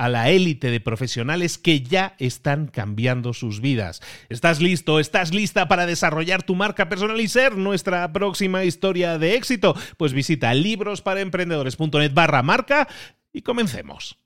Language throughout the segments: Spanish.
a la élite de profesionales que ya están cambiando sus vidas. ¿Estás listo? ¿Estás lista para desarrollar tu marca personal y ser nuestra próxima historia de éxito? Pues visita librosparaemprendedores.net barra marca y comencemos.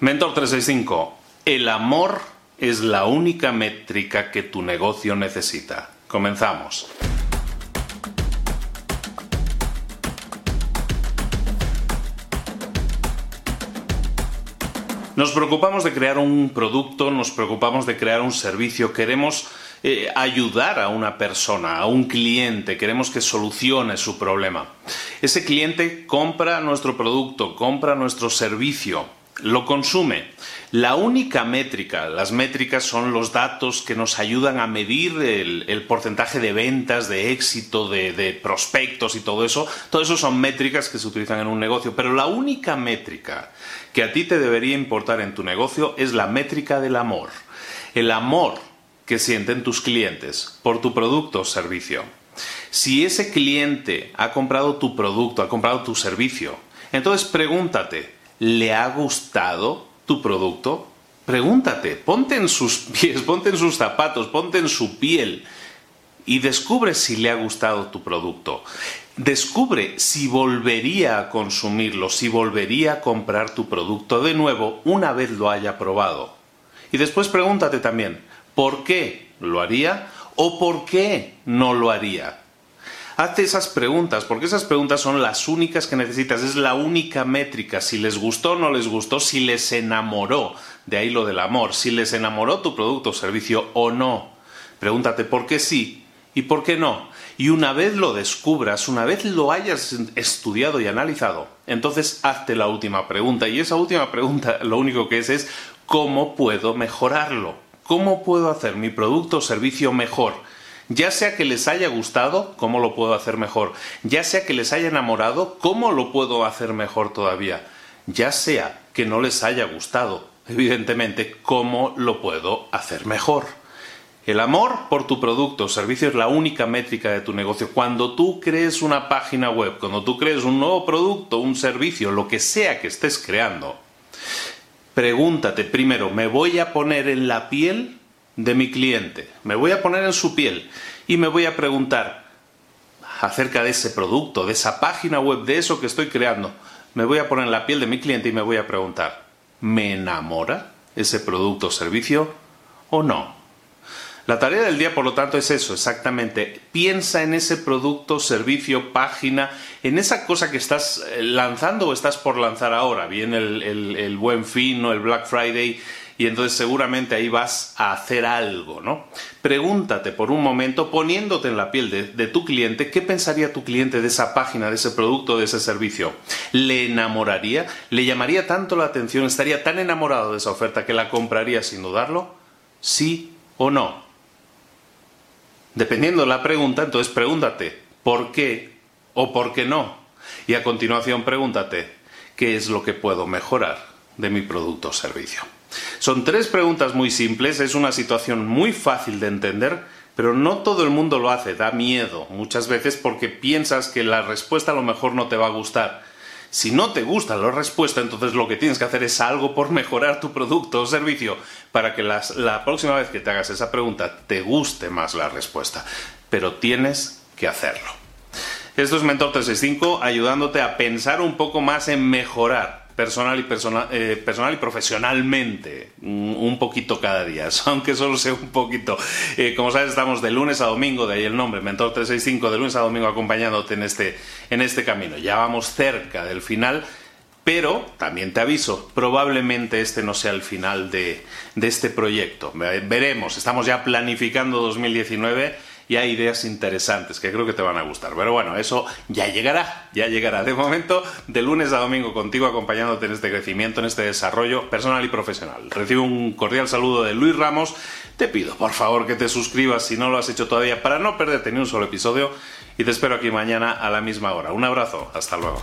Mentor 365. El amor es la única métrica que tu negocio necesita. Comenzamos. Nos preocupamos de crear un producto, nos preocupamos de crear un servicio, queremos eh, ayudar a una persona, a un cliente, queremos que solucione su problema. Ese cliente compra nuestro producto, compra nuestro servicio, lo consume. La única métrica, las métricas son los datos que nos ayudan a medir el, porcentaje de ventas, de éxito, de, de, prospectos y todo eso. Todo eso son métricas que se utilizan en un negocio, pero la única métrica que a ti te debería importar en tu negocio es la métrica del amor. El amor que sienten tus clientes por tu producto o servicio. Si ese cliente ha comprado tu producto, ha comprado tu servicio, entonces pregúntate, ¿le ha gustado tu producto? Pregúntate, ponte en sus pies, ponte en sus zapatos, ponte en su piel y descubre si le ha gustado tu producto. Descubre si volvería a consumirlo, si volvería a comprar tu producto de nuevo una vez lo haya probado. Y después pregúntate también, ¿por qué lo haría o por qué no lo haría? Hazte esas preguntas, porque esas preguntas son las únicas que necesitas, es la única métrica, si les gustó o no les gustó, si les enamoró, de ahí lo del amor, si les enamoró tu producto o servicio o no. Pregúntate por qué sí y por qué no. Y una vez lo descubras, una vez lo hayas estudiado y analizado, entonces hazte la última pregunta. Y esa última pregunta lo único que es es ¿cómo puedo mejorarlo? ¿Cómo puedo hacer mi producto o servicio mejor? Ya sea que les haya gustado, ¿cómo lo puedo hacer mejor? Ya sea que les haya enamorado, ¿cómo lo puedo hacer mejor todavía? Ya sea que no les haya gustado, evidentemente, ¿cómo lo puedo hacer mejor? El amor por tu producto o servicio es la única métrica de tu negocio. Cuando tú crees una página web, cuando tú crees un nuevo producto, un servicio, lo que sea que estés creando, pregúntate primero, ¿me voy a poner en la piel de mi cliente? ¿Me voy a poner en su piel? Y me voy a preguntar acerca de ese producto, de esa página web, de eso que estoy creando. Me voy a poner en la piel de mi cliente y me voy a preguntar, ¿me enamora ese producto o servicio o no? La tarea del día, por lo tanto, es eso, exactamente. Piensa en ese producto, servicio, página, en esa cosa que estás eh, lanzando o estás por lanzar ahora, bien el, buen fin o el Black Friday, y entonces seguramente ahí vas a hacer algo, ¿no? Pregúntate por un momento, poniéndote en la piel de, de, tu cliente, ¿qué pensaría tu cliente de esa página, de ese producto, de ese servicio? ¿Le enamoraría? ¿Le llamaría tanto la atención? ¿Estaría tan enamorado de esa oferta que la compraría sin dudarlo? ¿Sí o no? Dependiendo de la pregunta, entonces pregúntate, ¿por qué o por qué no? Y a continuación pregúntate, ¿qué es lo que puedo mejorar de mi producto o servicio? Son tres preguntas muy simples, es una situación muy fácil de entender, pero no todo el mundo lo hace, da miedo muchas veces porque piensas que la respuesta a lo mejor no te va a gustar. Si no te gusta la respuesta, entonces lo que tienes que hacer es algo por mejorar tu producto o servicio para que la próxima vez que te hagas esa pregunta te guste más la respuesta. Pero tienes que hacerlo. Esto es Mentor 365 ayudándote a pensar un poco más en mejorar personal y, personal, eh, personal y profesionalmente un poquito cada día, aunque solo sea un poquito. Eh, como sabes, estamos de lunes a domingo, de ahí el nombre, Mentor 365, de lunes a domingo acompañándote en este, en este camino. Ya vamos cerca del final, pero también te aviso, probablemente este no sea el final de, de este proyecto. Veremos, estamos ya planificando 2019 y hay ideas interesantes que creo que te van a gustar. Pero bueno, eso ya llegará, ya llegará. De momento, de lunes a domingo contigo acompañándote en este crecimiento, en este desarrollo personal y profesional. Recibo un cordial saludo de Luis Ramos. Te pido, por favor, que te suscribas si no lo has hecho todavía para no perderte ni un solo episodio y te espero aquí mañana a la misma hora. Un abrazo, hasta luego.